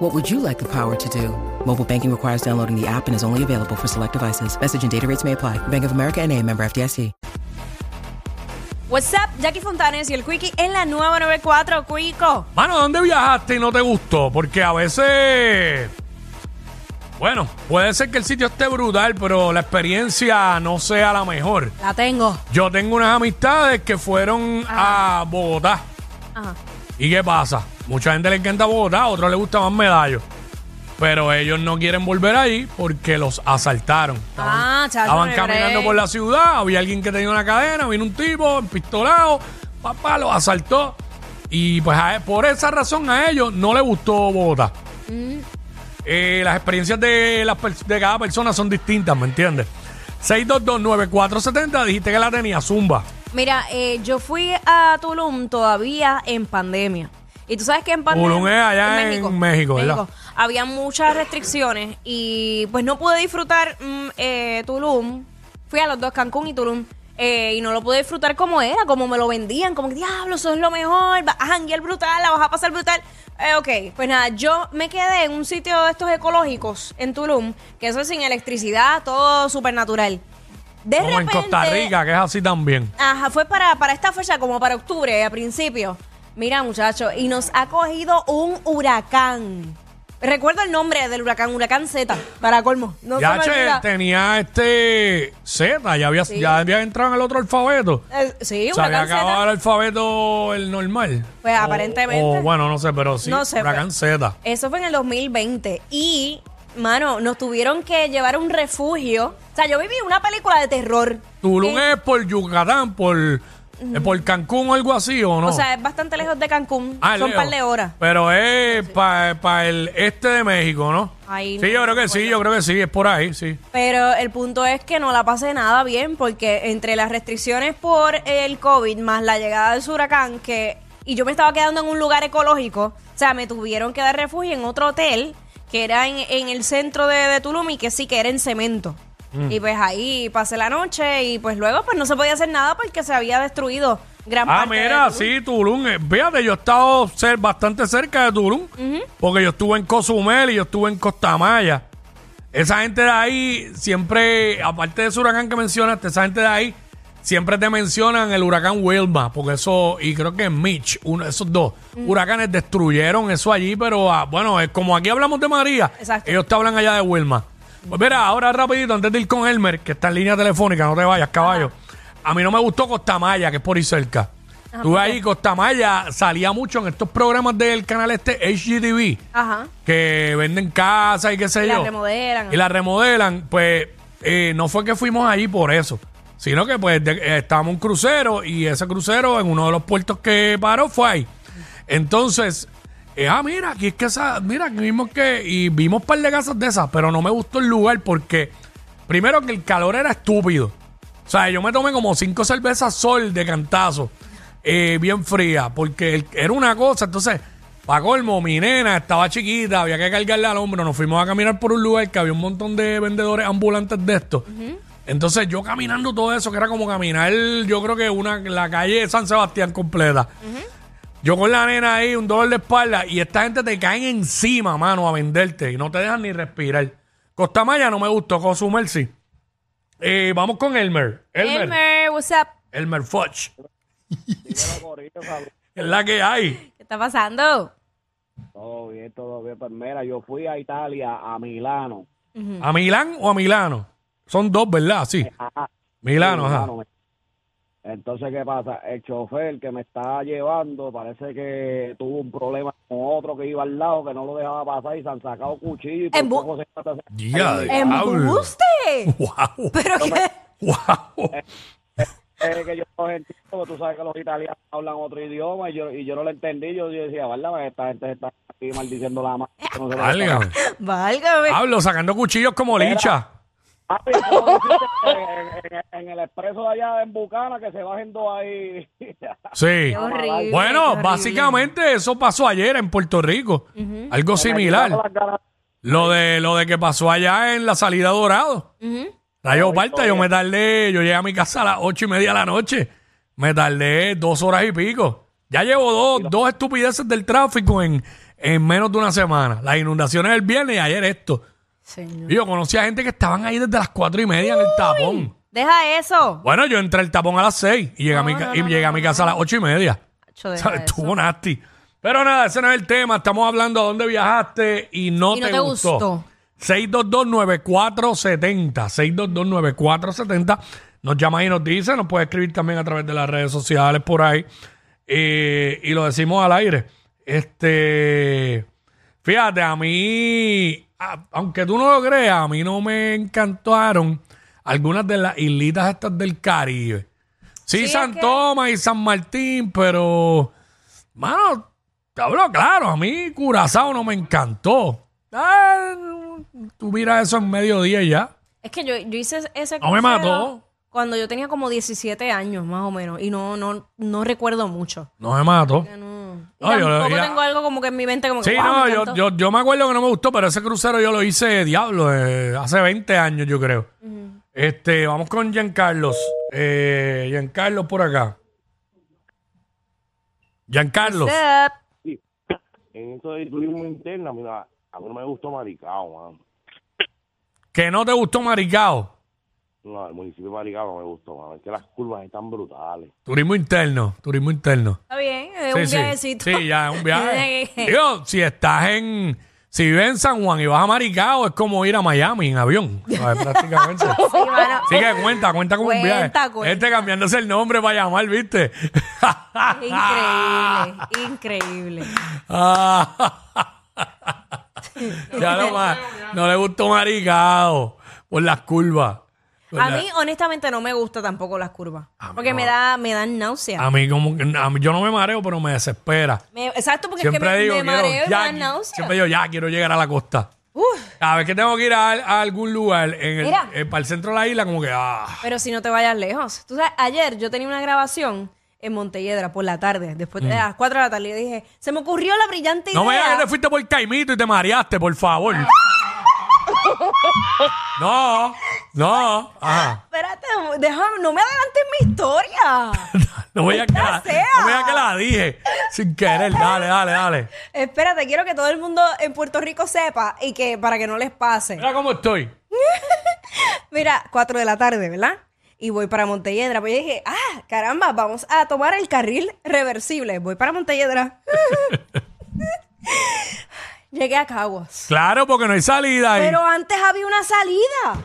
What would you like the power to do? Mobile banking requires downloading the app and is only available for select devices. Message and data rates may apply. Bank of America and a member FDIC. What's up, Jackie Fontanes y el Quickie en la nueva 94, Quico. Mano, ¿dónde viajaste y no te gustó? Porque a veces. Bueno, puede ser que el sitio esté brutal, pero la experiencia no sea la mejor. La tengo. Yo tengo unas amistades que fueron a Bogotá. Ajá. ¿Y qué pasa? Mucha gente le encanta Bogotá, a otros les gusta más medallos. Pero ellos no quieren volver ahí porque los asaltaron. Estaban, Ah, chacho, estaban caminando por la ciudad, había alguien que tenía una cadena, vino un tipo empistolado, papá los asaltó. Y pues a- por esa razón a ellos no les gustó Bogotá. Mm. Eh, las experiencias de, las de cada persona son distintas, ¿me entiendes? 6229470, dijiste que la tenía Zumba. Mira, eh, yo fui a Tulum todavía en pandemia. Y tú sabes que en pandemia. Tulum es allá en México, ¿verdad? Había muchas restricciones y pues no pude disfrutar mm, eh, Tulum. Fui a los dos, Cancún y Tulum. eh, y no lo pude disfrutar como era, como me lo vendían, como que diablo, eso es lo mejor, vas a janguear brutal, la vas a pasar brutal. Eh, ok, pues nada, yo me quedé en un sitio de estos ecológicos en Tulum, que eso es sin electricidad, todo súper natural. De Como en repente, Costa Rica, que es así también. Ajá, fue para, para esta fecha, como para octubre, a principio. Mira, muchachos, y nos ha cogido un huracán. Recuerdo el nombre del huracán, huracán Z, para colmo. No se ya me che, olvida. tenía este Z, ya había, ya había entrado en el otro alfabeto. Eh, sí, Se había huracán acabado el Z. alfabeto el normal. Pues, aparentemente. O, bueno, no sé, pero sí. No sé, huracán pues. Z. Eso fue en el 2020. Y, mano, nos tuvieron que llevar a un refugio. O sea, yo viví una película de terror. Tulum es por Yucatán, por, por Cancún o algo así, ¿o no? O sea, es bastante lejos de Cancún. Ah, Son un lejos. par de horas. Pero es para el este de México, ¿no? Ahí sí, no yo creo que me sí, yo creo que sí, es por ahí, sí. Pero el punto es que no la pasé nada bien porque entre las restricciones por el COVID más la llegada del huracán que y yo me estaba quedando en un lugar ecológico, o sea, me tuvieron que dar refugio en otro hotel que era en, en el centro de, de Tulum y que sí que era en cemento. Mm. Y pues ahí pasé la noche y pues luego pues no se podía hacer nada porque se había destruido gran Ah, parte de mira, Tulum. sí, Tulum. eh, Fíjate, yo he estado cer- bastante cerca de Tulum. Porque yo estuve en Cozumel y yo estuve en Costa Maya. Esa gente de ahí siempre, aparte de ese huracán que mencionaste, esa gente de ahí siempre te mencionan el huracán Wilma. Porque eso, y creo que Mitch, uno, esos dos huracanes destruyeron eso allí. Pero ah, bueno, es como aquí hablamos de María, Exacto. ellos te hablan allá de Wilma. Pues mira, ahora rapidito, antes de ir con Elmer, que está en línea telefónica, no te vayas, caballo. A mí no me gustó Costa Maya, que es por ahí cerca. Tuve ahí, Costa Maya salía mucho en estos programas del canal este HGTV, Ajá. que venden casas y qué sé Y la yo. remodelan. Y la remodelan, pues eh, no fue que fuimos allí por eso, sino que pues de- eh, estábamos en un crucero y ese crucero en uno de los puertos que paró fue ahí. Entonces, eh, ah, mira, aquí es que esa, mira, aquí mismo es que, y vimos un par de casas de esas, pero no me gustó el lugar porque, primero que el calor era estúpido. O sea, yo me tomé como cinco cervezas sol de cantazo, eh, bien fría, porque el- era una cosa, entonces, para colmo, mi nena estaba chiquita, había que cargarle al hombro, nos fuimos a caminar por un lugar que había un montón de vendedores ambulantes de esto. Entonces yo caminando todo eso, que era como caminar, yo creo que una, la calle de San Sebastián completa. Yo con la nena ahí, un dolor de espalda, y esta gente te caen encima, mano, a venderte, y no te dejan ni respirar. Costa Maya no me gustó, Cozumel sí. Eh, vamos con Elmer. Elmer. Elmer, what's up? Elmer Foch. es la que hay. ¿Qué está pasando? Todo bien, todo bien. Pues mira, yo fui a Italia, a Milano. ¿A Milán o a Milano? Son dos, ¿verdad? Sí. Ajá. Milano, Sí, ajá. Milano. Entonces, ¿qué pasa? El chofer que me estaba llevando parece que tuvo un problema con otro que iba al lado, que no lo dejaba pasar y se han sacado cuchillos. y por Embu- poco se. Wow. ¿Pero qué? Wow. Eh, que yo los entiendo, tú sabes que los italianos hablan otro idioma y yo, y yo no lo entendí. Yo, yo decía, ¿verdad? Esta gente está aquí maldiciendo la mano. No está Válgame. Válgame. Hablo sacando cuchillos como licha. Papi, en, en- en el expreso de allá en Bucana, que se bajen dos ahí. Sí. Horrible. Bueno, horrible. básicamente eso pasó ayer en Puerto Rico. Algo similar. Lo de lo de que pasó allá en la salida Dorado. Ujú. Rayo Parta, yo me tardé, yo llegué a mi casa a las ocho y media de la noche. Me tardé dos horas y pico. Ya llevo dos, dos estupideces del tráfico en, en menos de una semana. Las inundaciones del viernes y ayer esto. Señor. Y yo conocí a gente que estaban ahí desde las cuatro y media en el tapón. Deja eso. Bueno, yo entré al tapón a las seis y llegué, a, mi, ca- y llegué a mi casa a las ocho y media. Acho, deja ¿Sabes? eso. Estuvo nasty. Pero nada, ese no es el tema. Estamos hablando a dónde viajaste y no, Y no te, te gustó. gustó. 6229470. 6229470. Nos llama y nos dice. Nos puede escribir también a través de las redes sociales por ahí. Eh, y lo decimos al aire. Este. Fíjate, a mí, a- aunque tú no lo creas, a mí no me encantaron algunas de las islitas estas del Caribe. Sí, Sí, es San que- Tomás y San Martín, pero, mano, te hablo claro, a mí Curazao no me encantó. Ah, tú miras eso en mediodía y ya. Es que yo, yo hice ese No me crucero mató. Cuando yo tenía como 17 años, más o menos. Y no, no, no recuerdo mucho. No me mató. No- No, yo lo- tampoco ya- tengo algo como que en mi mente como que Sí, "Wow, no, me yo, encantó". yo, yo me acuerdo que no me gustó, pero ese crucero yo lo hice, diablo, eh, hace 20 años, yo creo. Este, vamos con Giancarlos. Eh, Giancarlos por acá. Giancarlos. Sup. En eso de turismo interno, mira, a mí no me gustó Maricao, man. Que no te gustó Maricao. No, el municipio de Maricao no me gustó. Es que las curvas están brutales. Turismo interno, turismo interno. Está bien, es Sí, un sí. viajecito. Sí, ya, es un viaje. Digo, si estás en. Si vives en San Juan y vas a Maricao, es como ir a Miami en avión. ¿sabes? Prácticamente. Sí, mano. Que cuenta, cuenta como un viaje. Cuenta. Este cambiándose el nombre para llamar, ¿viste? Increíble, increíble. Ah. ya no más. No le gustó Maricao por las curvas. A la- mí, honestamente, no me gusta tampoco las curvas. A mí Porque no. me da, me dan náusea. A mí como que a mí, yo no me mareo, pero me desespera. Me- exacto, porque Siempre es que me, digo, me quiero, mareo y me ya, dan náusea. siempre digo, ya quiero llegar a la costa. Uf, Cada vez que tengo que ir a, a algún lugar en el, Mira. eh, para el centro de la isla, como que, ah, pero si no te vayas lejos. Tú sabes, ayer yo tenía una grabación en Montelledra por la tarde, después de las 4 de la tarde. Y dije, se me ocurrió la brillante idea. Mm. no me digas que te fuiste por Caimito y te mareaste, por favor. no, no, ajá. Espérate, déjame, no me adelantes mi historia. No voy a que la, sea. no voy a que la dije sin querer. Dale, dale, dale. Espérate, quiero que todo el mundo en Puerto Rico sepa y que para que no les pase. Mira cómo estoy. Mira, 4 de la tarde, ¿verdad? Y voy para Montelledra. Pues yo dije, ah, caramba, vamos a tomar el carril reversible. Voy para Montelledra. Llegué a Caguas. Claro, porque no hay salida ahí. Pero, Pero antes había una salida.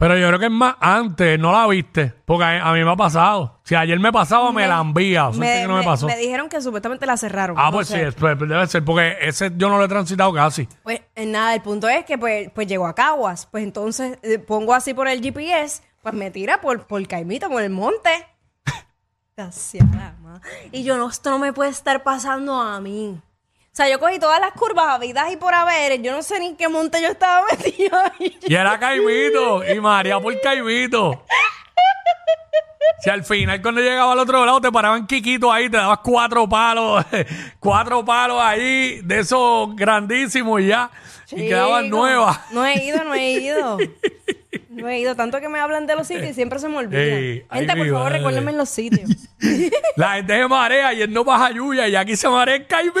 Yo creo que es más antes, no la viste. Porque a, a mí me ha pasado. Si ayer me pasaba, me, la envía. Suerte que no me, pasó. me dijeron que supuestamente la cerraron. ah, no pues sé. sí, es- pues, debe ser. Porque ese yo no lo he transitado casi. Pues eh, nada, el punto es que pues, pues llegó a Caguas. Pues entonces eh, pongo así por el GPS, pues me tira por, por Caimito, por el monte. Desgraciada, ma. Y yo, no, esto no me puede estar pasando a mí. O sea, yo cogí todas las curvas habidas y por haber. Yo no sé ni en qué monte yo estaba metida ahí. Y era Caimito. y María por Caimito. Si al final cuando llegaba al otro lado te paraban Kikito ahí, te dabas cuatro palos, cuatro palos ahí, de esos grandísimos y ya. y quedaban nuevas. No he ido, no he ido. No he ido. Tanto que me hablan de los sitios y siempre se me olvida. Ey, Gente, por favor, recuérdenme en los sitios. La gente se marea y él no baja lluvia y aquí se marea en Caimito.